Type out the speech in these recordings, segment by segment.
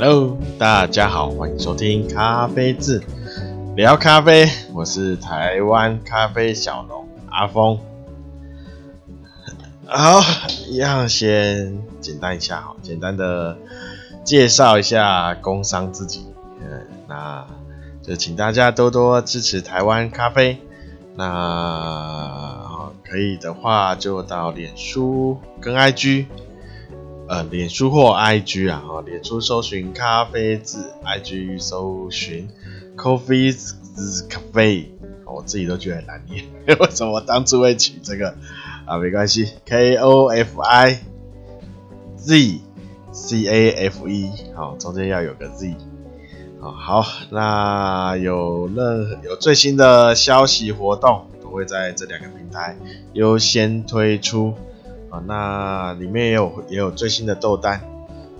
Hello，大家好，欢迎收听咖啡志聊咖啡，我是台湾咖啡小农阿峰。好，一样先简单一下，好，简单的介绍一下工商自己。嗯，那就请大家多多支持台湾咖啡。那可以的话，就到脸书跟 IG。呃，脸书或 IG 啊，哈，脸书搜寻咖啡字，IG 搜寻 Coffee's Cafe，我自己都觉得难念，为什么我当初会取这个啊？没关系，K O F I Z C A F E，好，中间要有个 Z，好，好，那有任何有最新的消息活动，都会在这两个平台优先推出。啊，那里面也有也有最新的豆单，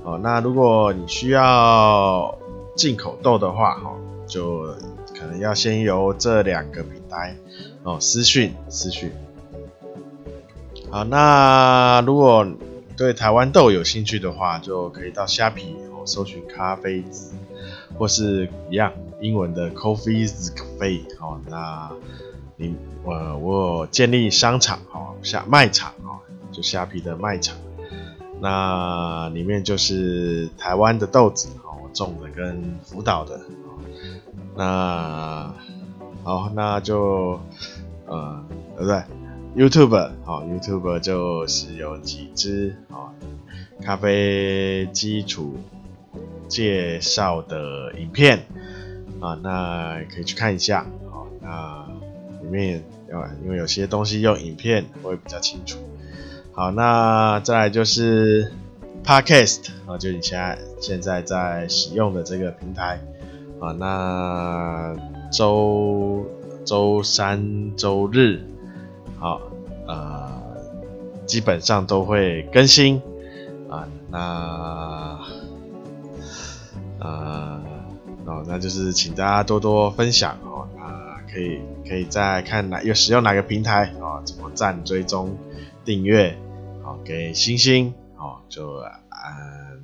哦，那如果你需要进口豆的话，哈，就可能要先由这两个平台哦私讯私讯。好，那如果对台湾豆有兴趣的话，就可以到虾皮哦搜寻咖啡志，或是一样英文的 Coffee's Cafe，哦，那你我我建立商场哦，像卖场哦。虾皮的卖场，那里面就是台湾的豆子哦，种的跟福岛的，那好，那就呃，对不对？YouTube 好，YouTube 就是有几支啊咖啡基础介绍的影片啊，那可以去看一下啊，那里面要因为有些东西用影片会比较清楚。好，那再来就是 Podcast 啊，就你现在现在在使用的这个平台啊，那周周三、周日，好，呃，基本上都会更新啊，那呃，哦，那就是请大家多多分享哦，那可以可以再看哪有使用哪个平台啊，怎么赞、追踪、订阅。好给星星，好，就按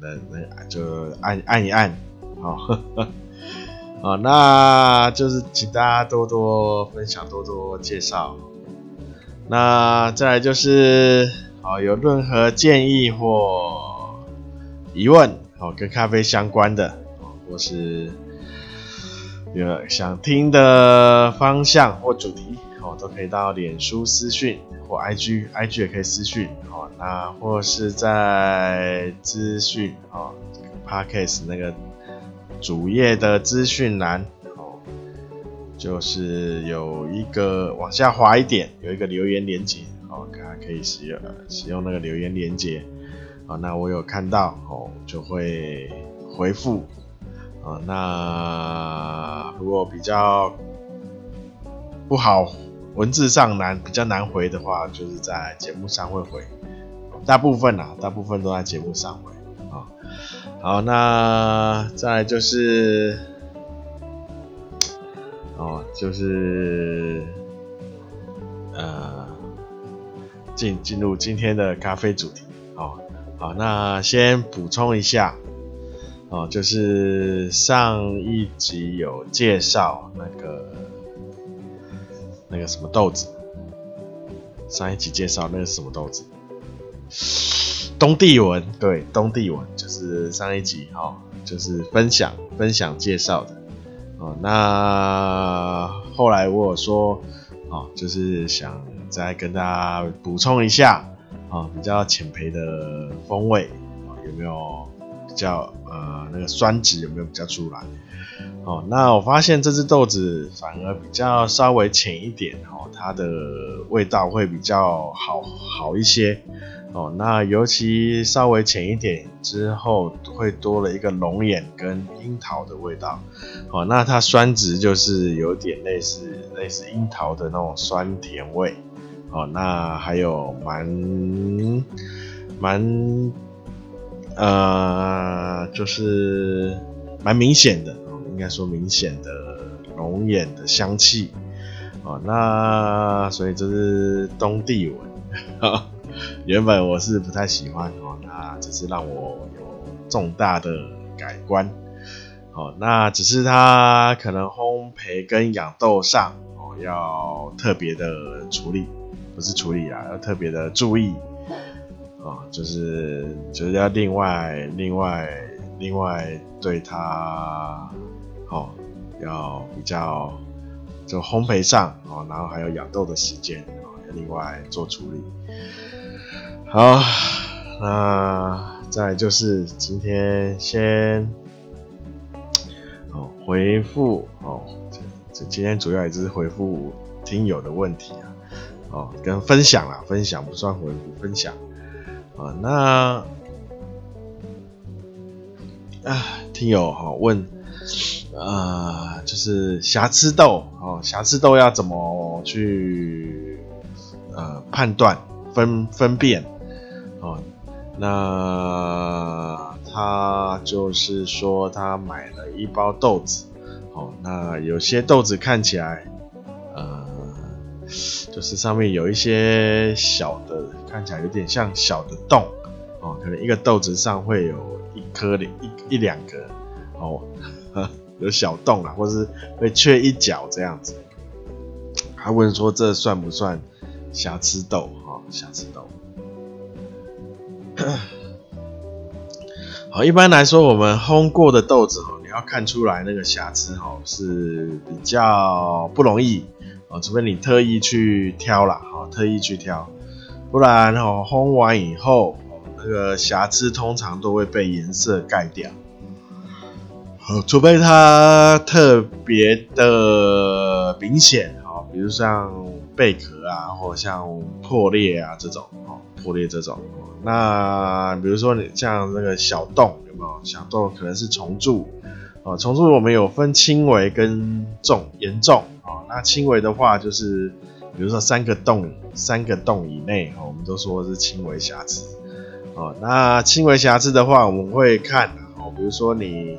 那那就按按一按，好，好，那就是请大家多多分享，多多介绍。那再来就是，好，有任何建议或疑问，好，跟咖啡相关的，或是有想听的方向或主题，哦，都可以到脸书私讯。或 IG，IG 也可以私讯哦。那或是在资讯哦，Podcast 那个主页的资讯栏哦，就是有一个往下滑一点，有一个留言连接哦，大家可以使用使用那个留言连接哦。那我有看到哦，就会回复哦。那如果比较不好。文字上难比较难回的话，就是在节目上会回，大部分啊，大部分都在节目上回啊。好，那再就是，哦，就是，呃，进进入今天的咖啡主题。好，好，那先补充一下，哦，就是上一集有介绍那个。那个什么豆子，上一集介绍那个什么豆子，东帝汶，对，东帝汶就是上一集哈、就是分享分享介绍的哦。那后来我有说哦，就是想再跟大家补充一下啊、比较浅焙的风味、哦、有没有比较呃那个酸质有没有比较出来？哦，那我发现这只豆子反而比较稍微浅一点哦，它的味道会比较好好一些哦。那尤其稍微浅一点之后，会多了一个龙眼跟樱桃的味道哦。那它酸值就是有点类似类似樱桃的那种酸甜味哦。那还有蛮蛮呃，就是蛮明显的。应该说明显的龙眼的香气哦，那所以这是东帝文，原本我是不太喜欢哦，那只是让我有重大的改观。哦，那只是它可能烘焙跟养豆上哦要特别的处理，不是处理啊，要特别的注意。哦，就是就是要另外另外另外对它哦要比较就烘焙上哦，然后还有养豆的时间哦要另外做处理。好，那再就是今天先哦回复哦，这这今天主要也是回复听友的问题啊，哦跟分享啦，分享不算回复，分享。啊，那啊，听友哈问，啊，就是瑕疵豆哦，瑕疵豆要怎么去呃判断分分辨哦？那他就是说他买了一包豆子，哦，那有些豆子看起来呃，就是上面有一些小的。看起来有点像小的洞哦，可能一个豆子上会有一颗一一两个哦，有小洞啊，或是会缺一角这样子。他问说这算不算瑕疵豆？哈、哦，瑕疵豆。好，一般来说，我们烘过的豆子哦，你要看出来那个瑕疵哦，是比较不容易哦，除非你特意去挑啦，哈，特意去挑。不然哦，烘完以后，那个瑕疵通常都会被颜色盖掉。除非它特别的明显，比如像贝壳啊，或像破裂啊这种，破裂这种。那比如说你像那个小洞，有没有？小洞可能是虫蛀，啊，虫蛀我们有分轻微跟重，严重，啊，那轻微的话就是。比如说三个洞，三个洞以内，我们都说是轻微瑕疵。哦，那轻微瑕疵的话，我们会看，哦，比如说你，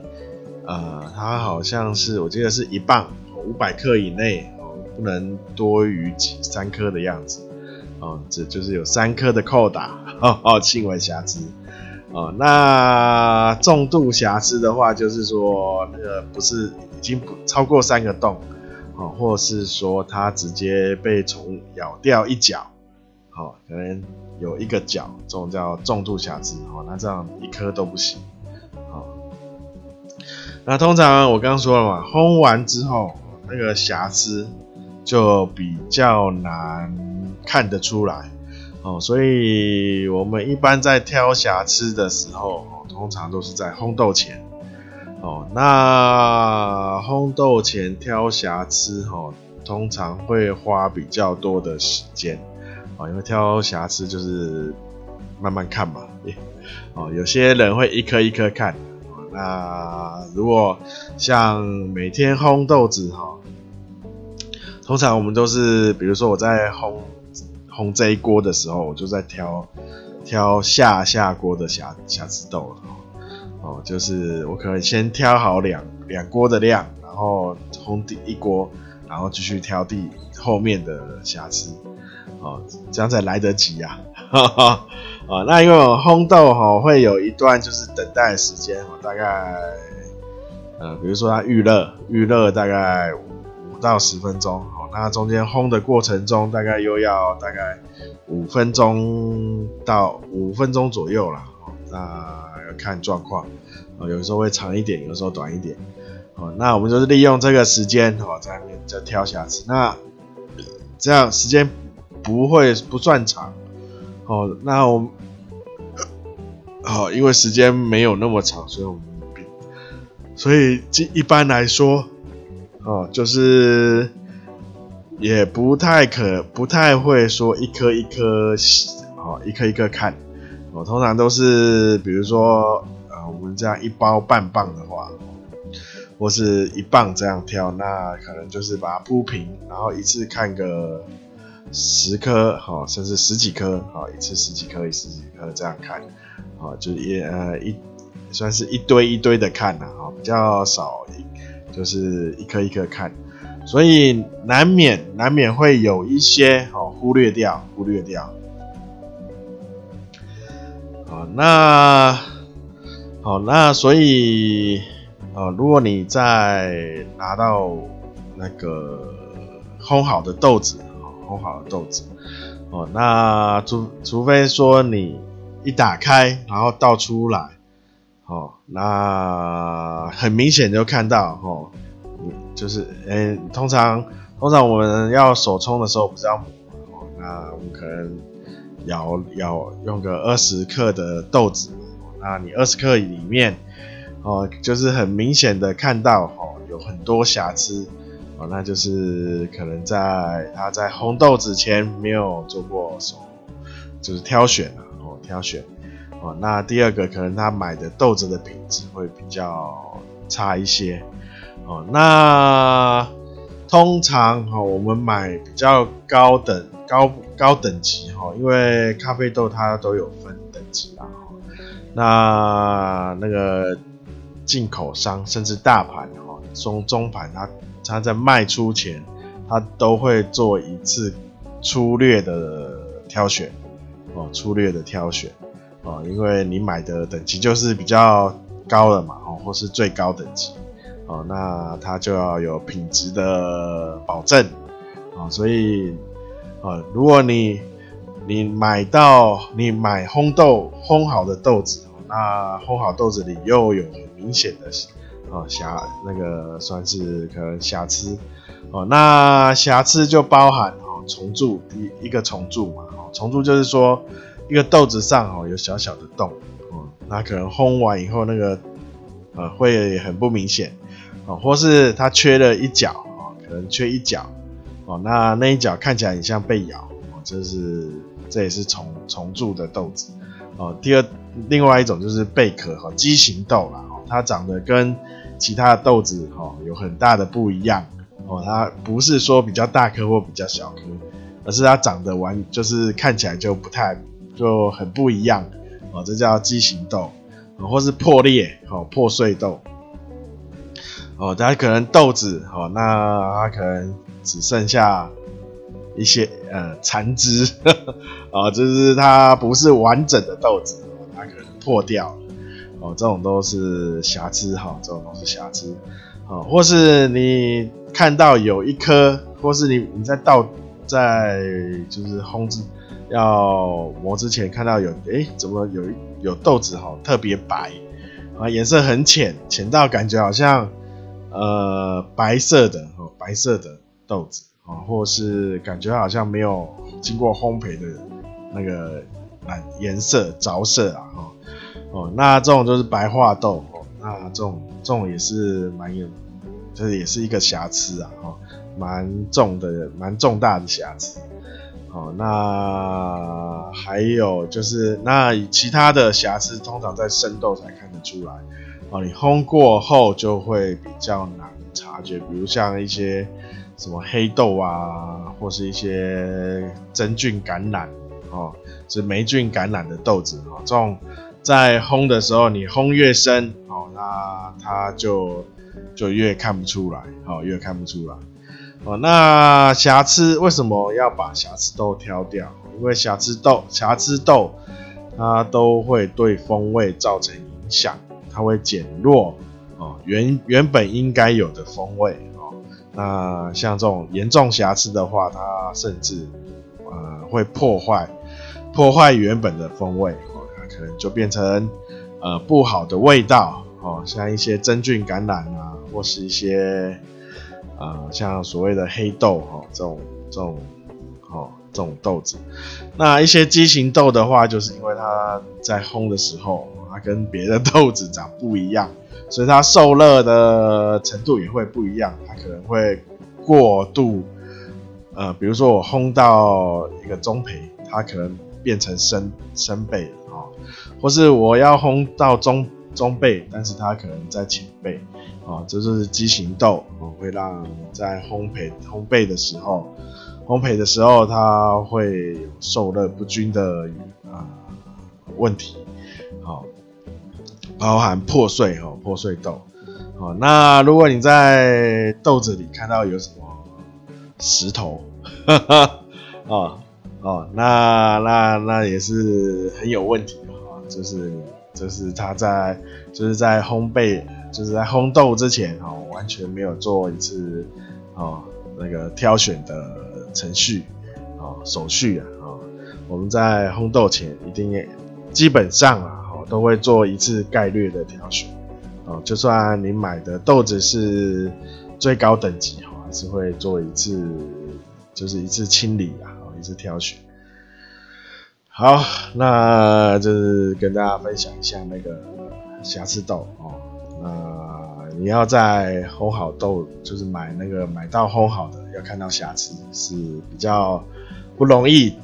呃，它好像是，我记得是一磅，五百克以内，哦，不能多于几三颗的样子，哦，这就是有三颗的扣打，哦，轻微瑕疵。哦，那重度瑕疵的话，就是说那个不是已经不超过三个洞。哦，或是说它直接被虫咬掉一角，好，可能有一个角，这种叫重度瑕疵，哦，那这样一颗都不行，那通常我刚刚说了嘛，烘完之后那个瑕疵就比较难看得出来，哦，所以我们一般在挑瑕疵的时候，通常都是在烘豆前。哦，那烘豆前挑瑕疵，哦，通常会花比较多的时间，哦，因为挑瑕疵就是慢慢看嘛，哦，有些人会一颗一颗看，那如果像每天烘豆子，哈，通常我们都是，比如说我在烘烘这一锅的时候，我就在挑挑下下锅的瑕瑕疵豆了。哦，就是我可能先挑好两两锅的量，然后烘第一锅，然后继续挑第后面的瑕疵，哦，这样才来得及呀，啊。啊，那因为我烘豆哈会有一段就是等待时间，大概呃，比如说它预热，预热大概五到十分钟，好，那中间烘的过程中大概又要大概五分钟到五分钟左右了，那要。看状况，哦，有时候会长一点，有时候短一点，哦，那我们就是利用这个时间，哦，在那边再挑瑕疵，那这样时间不会不算长，哦，那我，好，因为时间没有那么长，所以我们，所以这一般来说，哦，就是也不太可，不太会说一颗一颗，哦，一颗一颗看。我通常都是，比如说，呃，我们这样一包半磅的话，或是一磅这样挑，那可能就是把它铺平，然后一次看个十颗，好，甚至十几颗，好，一次十几颗，一次十几颗这样看，好，就一呃一算是一堆一堆的看了，哈，比较少，就是一颗一颗看，所以难免难免会有一些哦忽略掉，忽略掉。好那好，那所以，呃，如果你在拿到那个烘好的豆子，烘好的豆子，哦，那除除非说你一打开，然后倒出来，哦，那很明显就看到，哦，就是，诶、通常通常我们要手冲的时候，不是要磨，哦，那我们可能舀舀用个二十克的豆子。那你二十克里面，哦，就是很明显的看到，哦，有很多瑕疵，那就是可能在他在烘豆子前没有做过手，就是挑选啊，哦，挑选，哦，那第二个可能他买的豆子的品质会比较差一些，哦，那通常哈，我们买比较高等高高等级哈，因为咖啡豆它都有分等级啊。那那个进口商甚至大盘哈从中盘，他他在卖出前，他都会做一次粗略的挑选哦，粗略的挑选哦，因为你买的等级就是比较高的嘛哦，或是最高等级哦，那它就要有品质的保证啊，所以啊，如果你你买到你买烘豆烘好的豆子。那烘好豆子里又有很明显的哦瑕，那个算是可能瑕疵哦。那瑕疵就包含哦虫蛀一一个虫蛀嘛，哦虫蛀就是说一个豆子上哦有小小的洞哦，那可能烘完以后那个呃会很不明显哦，或是它缺了一角哦，可能缺一角哦，那那一角看起来很像被咬哦，这是这也是虫虫蛀的豆子哦。第二。另外一种就是贝壳哈，畸形豆啦，它长得跟其他的豆子哈有很大的不一样哦，它不是说比较大颗或比较小颗，而是它长得完就是看起来就不太就很不一样哦，这叫畸形豆，或是破裂哦破碎豆哦，它可能豆子哦，那它可能只剩下一些呃残枝啊，就是它不是完整的豆子。它可能破掉哦，这种都是瑕疵哈，这种都是瑕疵，哦，或是你看到有一颗，或是你你在倒在就是烘制要磨之前看到有，诶，怎么有有豆子哈特别白啊，颜色很浅，浅到感觉好像呃白色的哦，白色的豆子啊，或是感觉好像没有经过烘焙的那个蓝颜色着色啊哈。哦，那这种就是白化豆哦，那这种这种也是蛮有，就是也是一个瑕疵啊，哈，蛮重的，蛮重大的瑕疵。哦，那还有就是，那其他的瑕疵通常在生豆才看得出来，哦，你烘过后就会比较难察觉，比如像一些什么黑豆啊，或是一些真菌感染，哦，是霉菌感染的豆子，哦，这种。在烘的时候，你烘越深，哦，那它就就越看不出来，哦，越看不出来，哦，那瑕疵为什么要把瑕疵豆挑掉？因为瑕疵豆、瑕疵豆，它都会对风味造成影响，它会减弱，哦，原原本应该有的风味，哦，那像这种严重瑕疵的话，它甚至呃会破坏破坏原本的风味。可能就变成呃不好的味道哦，像一些真菌感染啊，或是一些呃像所谓的黑豆哦，这种这种哦这种豆子。那一些畸形豆的话，就是因为它在烘的时候，它跟别的豆子长不一样，所以它受热的程度也会不一样，它可能会过度呃，比如说我烘到一个中焙，它可能变成生生焙。或是我要烘到中中焙，但是它可能在浅焙，啊，这就是畸形豆，哦，会让在烘焙烘焙的时候，烘焙的时候它会有受热不均的啊问题，好，包含破碎哦，破碎豆，好，那如果你在豆子里看到有什么石头，哈哈，哦哦，那那那也是很有问题。就是就是它在就是在烘焙，就是在烘豆之前哦，完全没有做一次哦那个挑选的程序哦手续啊哦，我们在烘豆前一定基本上啊哦都会做一次概略的挑选哦，就算你买的豆子是最高等级哦，还是会做一次就是一次清理啊，一次挑选。好，那就是跟大家分享一下那个瑕疵豆哦。那你要在烘好豆，就是买那个买到烘好的，要看到瑕疵是比较不容易，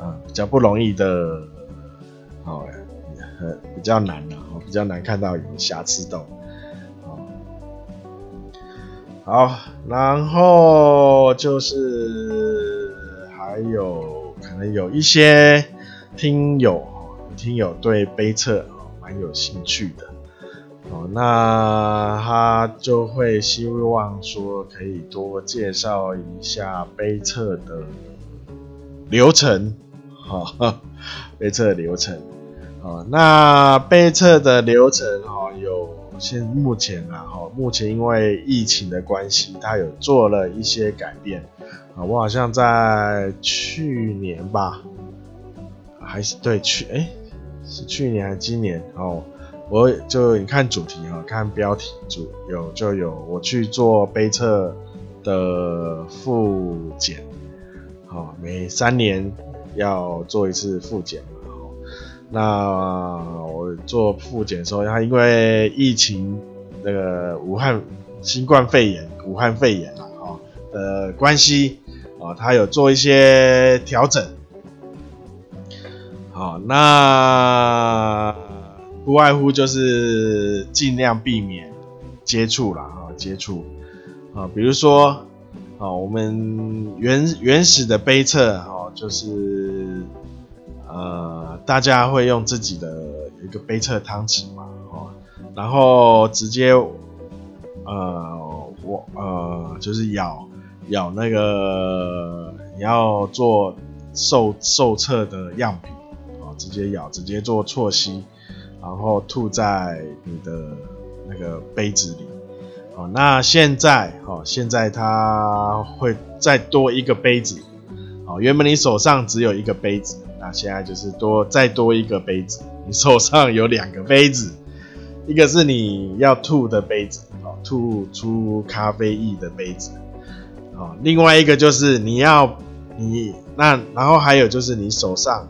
啊，比较不容易的，哦，比较难的，哦，比较难看到有瑕疵豆。好，然后就是还有可能有一些。听友，听友对杯测蛮有兴趣的哦，那他就会希望说可以多介绍一下杯测的流程，哈，杯测流程，哦，那杯测的流程哈有现目前啊哈，目前因为疫情的关系，他有做了一些改变啊，我好像在去年吧。还是对去哎、是去年还是今年哦？我就你看主题哈，看标题主有就有我去做杯测的复检，好，每三年要做一次复检嘛。那我做复检的时候，他因为疫情那个武汉新冠肺炎、武汉肺炎啊，哦的关系啊，他有做一些调整。好，那不外乎就是尽量避免接触啦，哈，接触啊，比如说啊，我们原原始的杯测，哈，就是呃，大家会用自己的一个杯测汤匙嘛，哦，然后直接呃，我呃，就是舀舀那个你要做受受测的样品。直接咬，直接做错吸，然后吐在你的那个杯子里。哦，那现在，哦，现在它会再多一个杯子。哦，原本你手上只有一个杯子，那现在就是多再多一个杯子。你手上有两个杯子，一个是你要吐的杯子，哦，吐出咖啡液的杯子。哦，另外一个就是你要你那，然后还有就是你手上。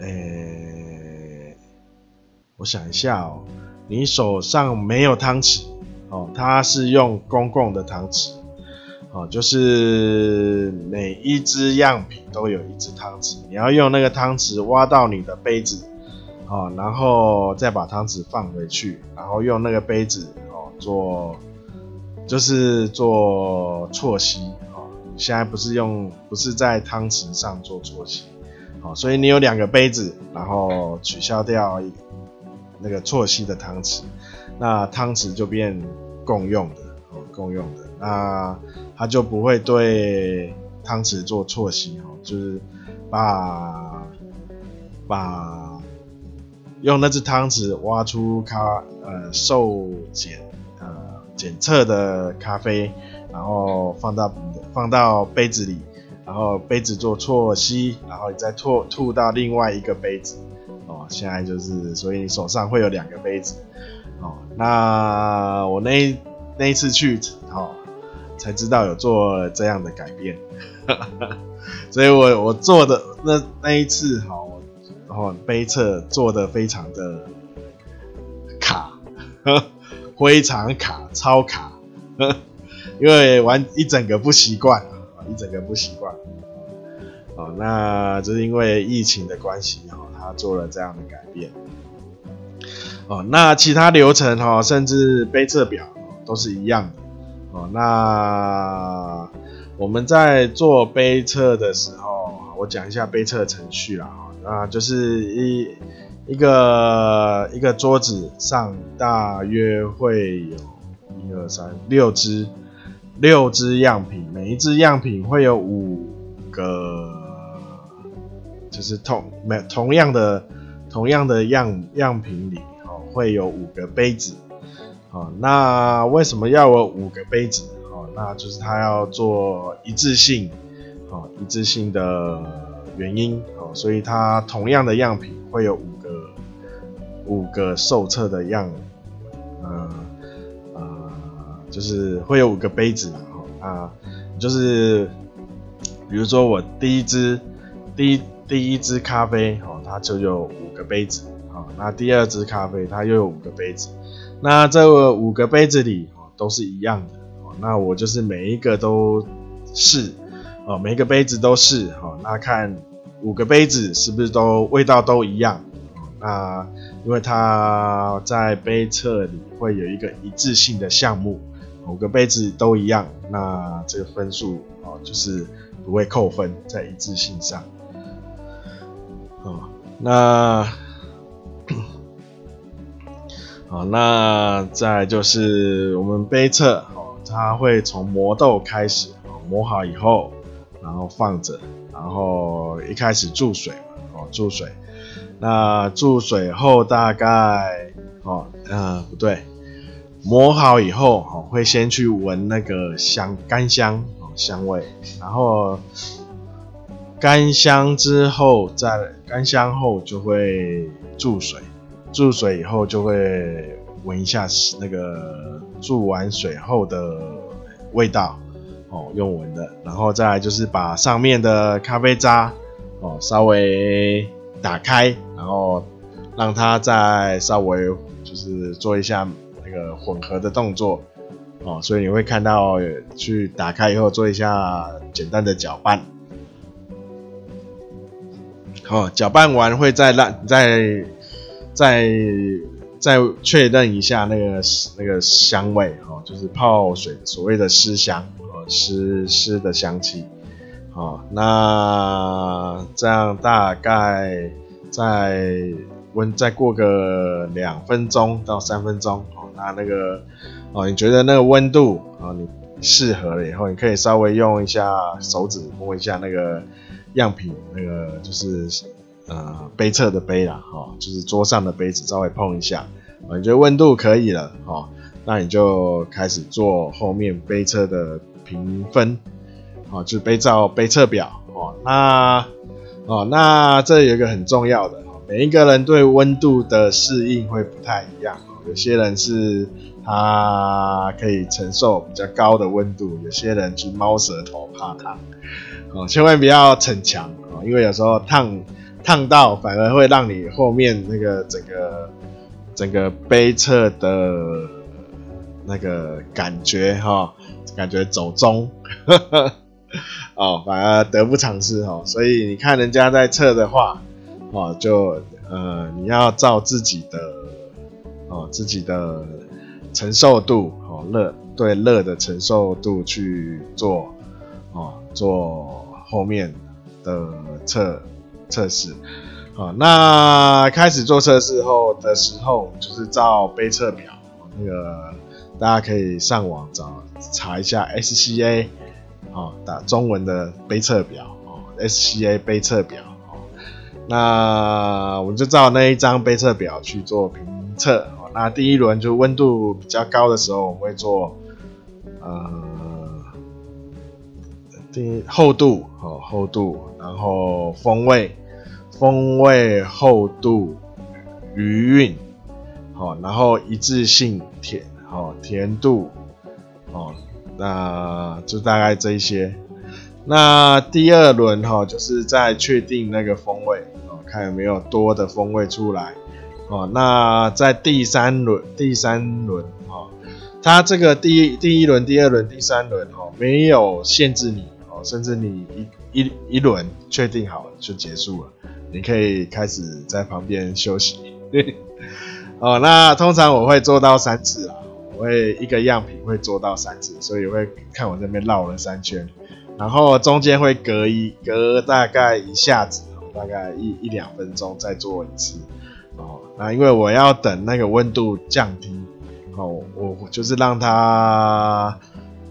诶我想一下哦，你手上没有汤匙哦，它是用公共的汤匙哦，就是每一只样品都有一只汤匙，你要用那个汤匙挖到你的杯子哦，然后再把汤匙放回去，然后用那个杯子哦做，就是做啜吸哦。现在不是用，不是在汤匙上做啜吸哦，所以你有两个杯子，然后取消掉一。那个啜吸的汤匙，那汤匙就变共用的哦，共用的，那它就不会对汤匙做错吸哦，就是把把用那只汤匙挖出咖呃受检呃检测的咖啡，然后放到放到杯子里，然后杯子做错吸，然后你再吐吐到另外一个杯子。哦，现在就是，所以你手上会有两个杯子，哦，那我那那一次去，哦，才知道有做这样的改变，所以我我做的那那一次，好，然后杯测做的非常的卡，非常卡，超卡，因为玩一整个不习惯，一整个不习惯，哦，那就是因为疫情的关系，哈。他做了这样的改变，哦，那其他流程哈，甚至杯测表都是一样的，哦，那我们在做杯测的时候，我讲一下杯测程序啦，那就是一一个一个桌子上大约会有一二三六支六支样品，每一支样品会有五个。就是同没同样的同样的样样品里哦，会有五个杯子，哦，那为什么要有五个杯子？哦，那就是它要做一致性，哦，一致性的原因哦，所以它同样的样品会有五个五个受测的样，就是会有五个杯子，哦，啊，就是比如说我第一支第一第一支咖啡，哦，它就有五。个杯子，好，那第二支咖啡它又有五个杯子，那这五个杯子里哦都是一样的，哦那我就是每一个都试，哦，每一个杯子都试，哦，那看五个杯子是不是都味道都一样，那因为它在杯测里会有一个一致性的项目，五个杯子都一样，那这个分数哦就是不会扣分在一致性上，哦。那好，那再就是我们杯测哦，它会从磨豆开始哦，磨好以后，然后放着，然后一开始注水哦，注水。那注水后大概哦，嗯，不对，磨好以后哦，会先去闻那个香干香哦，香味，然后。干香之后，再干香后就会注水，注水以后就会闻一下那个注完水后的味道哦，用闻的，然后再来就是把上面的咖啡渣哦稍微打开，然后让它再稍微就是做一下那个混合的动作哦，所以你会看到去打开以后做一下简单的搅拌。哦，搅拌完会再让再再再确认一下那个那个香味哦，就是泡水所谓的湿香哦，湿湿的香气。哦，那这样大概再温再过个两分钟到三分钟，那那个哦，你觉得那个温度啊，你适合了以后，你可以稍微用一下手指摸一下那个。样品那个就是呃杯测的杯啦，哈，就是桌上的杯子稍微碰一下，啊，你觉得温度可以了，哈，那你就开始做后面杯测的评分，啊，就是杯照杯测表，哦，那哦那这有一个很重要的，每一个人对温度的适应会不太一样，有些人是他可以承受比较高的温度，有些人是猫舌头怕烫。哦，千万不要逞强哦，因为有时候烫烫到反而会让你后面那个整个整个杯测的那个感觉哈、哦，感觉走钟 哦，反而得不偿失哦。所以你看人家在测的话哦，就呃你要照自己的自己的承受度哦热对热的承受度去做哦做。后面的测测试，好，那开始做测试后的时候，就是照杯测表，那个大家可以上网找查一下 SCA，好，打中文的杯测表，哦，SCA 杯测表，哦，那我们就照那一张杯测表去做评测，那第一轮就温度比较高的时候，我们会做，呃第。厚度哦，厚度，然后风味，风味厚度，余韵，好，然后一致性甜，好，甜度，哦，那就大概这一些。那第二轮哈，就是在确定那个风味，哦，看有没有多的风味出来，哦，那在第三轮，第三轮哈，它这个第一第一轮、第二轮、第三轮哈，没有限制你哦。甚至你一一一轮确定好了就结束了，你可以开始在旁边休息。哦，那通常我会做到三次啊，我会一个样品会做到三次，所以会看我这边绕了三圈，然后中间会隔一隔大概一下子，大概一一两分钟再做一次。啊，因为我要等那个温度降低，哦，我就是让它。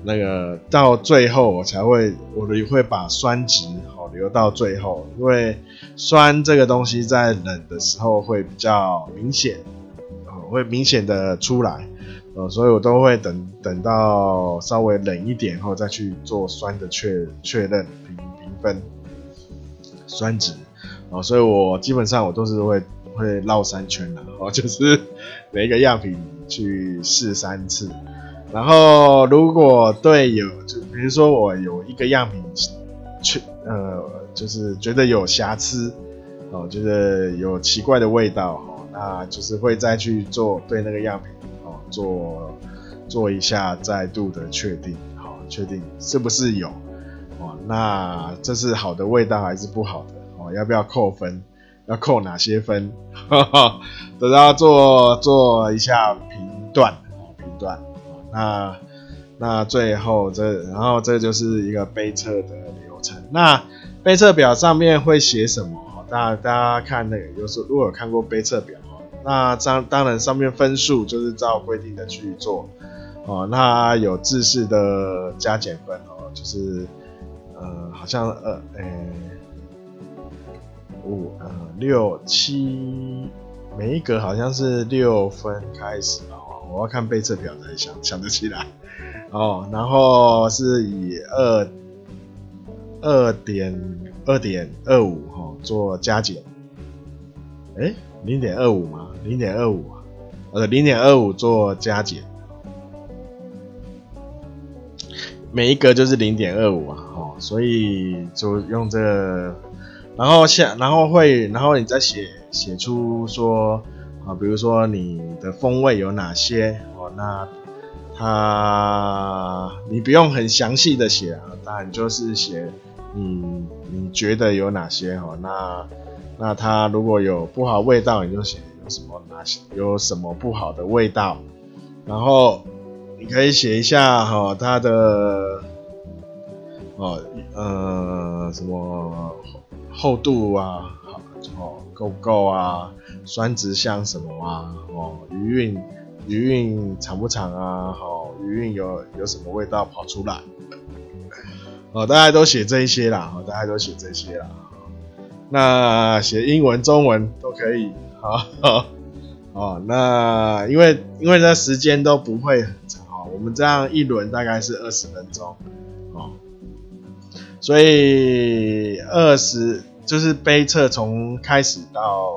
那个到最后我才会，我会把酸值好留到最后，因为酸这个东西在冷的时候会比较明显，哦会明显的出来，呃，所以我都会等等到稍微冷一点后再去做酸的确确认评评分酸值，哦，所以我基本上我都是会会绕三圈然后，就是每一个样品去试三次。然后，如果对有，就比如说我有一个样品，去呃，就是觉得有瑕疵，哦，就是有奇怪的味道，哦，那就是会再去做对那个样品，哦，做做一下再度的确定，好，确定是不是有，哦，那这是好的味道还是不好的，哦，要不要扣分，要扣哪些分，哈哈，都要做做一下评断，哦，评断。那那最后这，然后这就是一个杯测的流程。那杯测表上面会写什么？大家大家看那个，就是如果有看过杯测表，那当当然上面分数就是照规定的去做哦。那有制式的加减分哦，就是呃好像呃诶五呃六七每一格好像是六分开始哦。我要看杯测表才想想得起来哦，然后是以二二点二点二五哈做加减，哎零点二五吗？零点二五，呃零点二五做加减，每一格就是零点二五啊，哦，所以就用这，然后下然后会然后你再写写出说。啊，比如说你的风味有哪些哦？那它你不用很详细的写啊，当然就是写你你觉得有哪些哦？那那它如果有不好味道，你就写有什么哪些有什么不好的味道，然后你可以写一下哈它的哦呃什么厚度啊，好哦够不够啊？酸值像什么啊？哦，余韵余韵长不长啊？好，余韵有有什么味道跑出来？哦，大家都写这一些啦，哦，大家都写这些啦。那写英文、中文都可以。好，哦，那因为因为这时间都不会很长，我们这样一轮大概是二十分钟，所以二十就是杯测从开始到。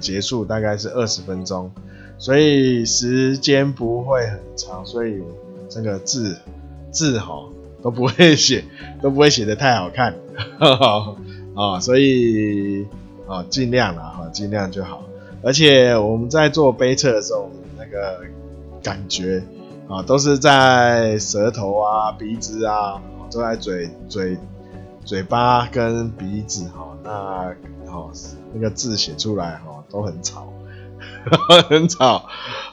结束大概是二十分钟，所以时间不会很长，所以这个字字哈都不会写，都不会写得太好看，啊，所以啊尽量了哈，尽量就好。而且我们在做杯测的时候，那个感觉啊都是在舌头啊、鼻子啊，都在嘴嘴嘴巴跟鼻子哈，那好那个字写出来哈。都很吵，很吵啊、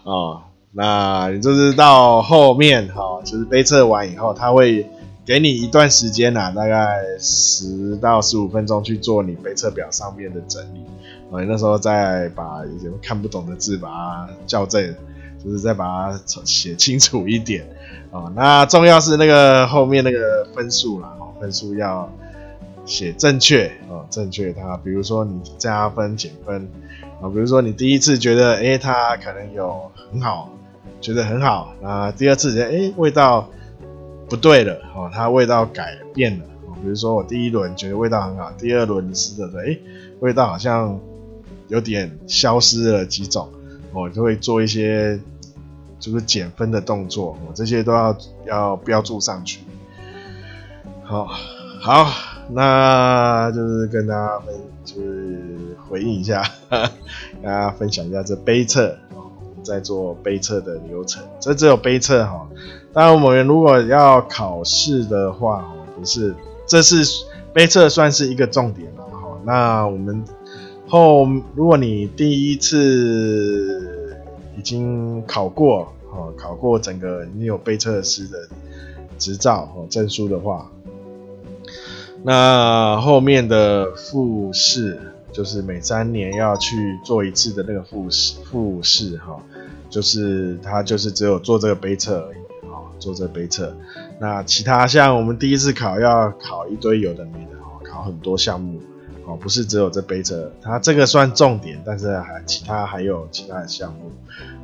哦！那你就是到后面哈、就是杯测完以后，他会给你一段时间呐，大概十到十五分钟去做你杯测表上面的整理。哦，那时候再把一些看不懂的字把它校正，就是再把它写清楚一点、哦。那重要是那个后面那个分数啦，哦分数要写正确哦，正确。它比如说你加分减分。啊，比如说你第一次觉得，哎，它可能有很好，觉得很好，那第二次觉得，哎，味道不对了，哦，它味道改变了，哦比如说我第一轮觉得味道很好，第二轮试着的，哎，味道好像有点消失了几种，我就会做一些就是减分的动作，我这些都要要标注上去。好，好，那就是跟大家分。就是回应一下，跟大家分享一下这杯测哦，在做杯测的流程。这只有杯测哈，当然我们如果要考试的话哦，不是，这是杯测算是一个重点了哈。那我们后，如果你第一次已经考过哦，考过整个你有杯测师的执照哦证书的话。那后面的复试就是每三年要去做一次的那个复试，复试哈，就是他就是只有做这个杯测而已哈。做这杯测。那其他像我们第一次考要考一堆有的没的哦，考很多项目哦，不是只有这杯测，它这个算重点，但是还其他还有其他的项目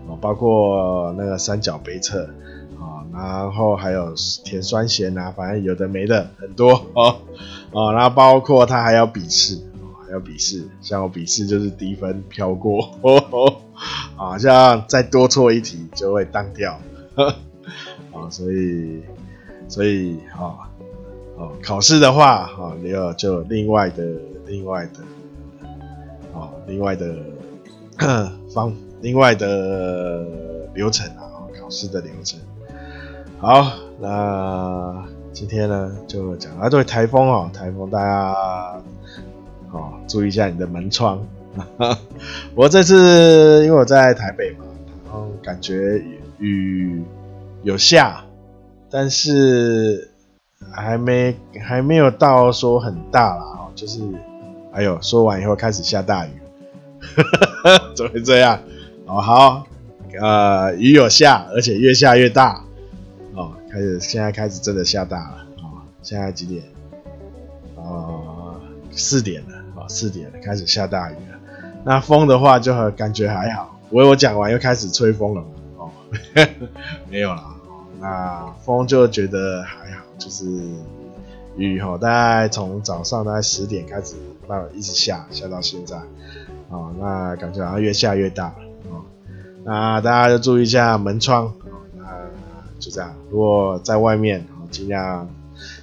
哦，包括那个三角杯测啊，然后还有填酸咸啊，反正有的没的很多哦哦，然后包括它还要笔试。还有笔试，像我笔试就是低分飘过，哦哦，好像再多错一题就会当掉，啊，所以所以啊，哦，考试的话，啊，你要就另外的另外的，啊，另外的 方另外的流程啊，考试的流程。好，那今天呢就讲啊，对台风哦，台风大家。哦，注意一下你的门窗。我这次因为我在台北嘛，然后感觉雨有下，但是还没还没有到说很大啦。哦，就是还有说完以后开始下大雨，怎么会这样？哦，好，呃，雨有下，而且越下越大。哦，开始现在开始真的下大了。哦，现在几点？哦，四点了。哦四点了，开始下大雨了。那风的话就感觉还好。我我讲完又开始吹风了嘛？哦，没有了。那风就觉得还好，就是雨哈，大概从早上大概十点开始，到一直下，下到现在。啊，那感觉好像越下越大。啊，那大家就注意一下门窗。那就这样，如果在外面，尽量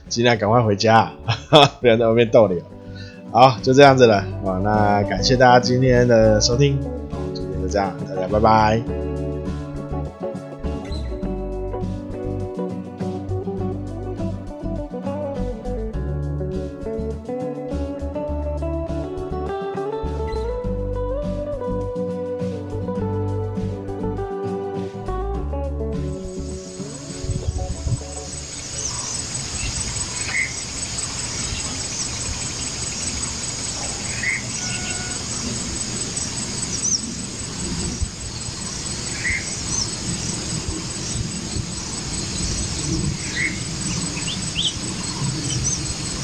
尽量赶快回家，不要在外面逗留。好，就这样子了。啊，那感谢大家今天的收听。好，今天就这样，大家拜拜。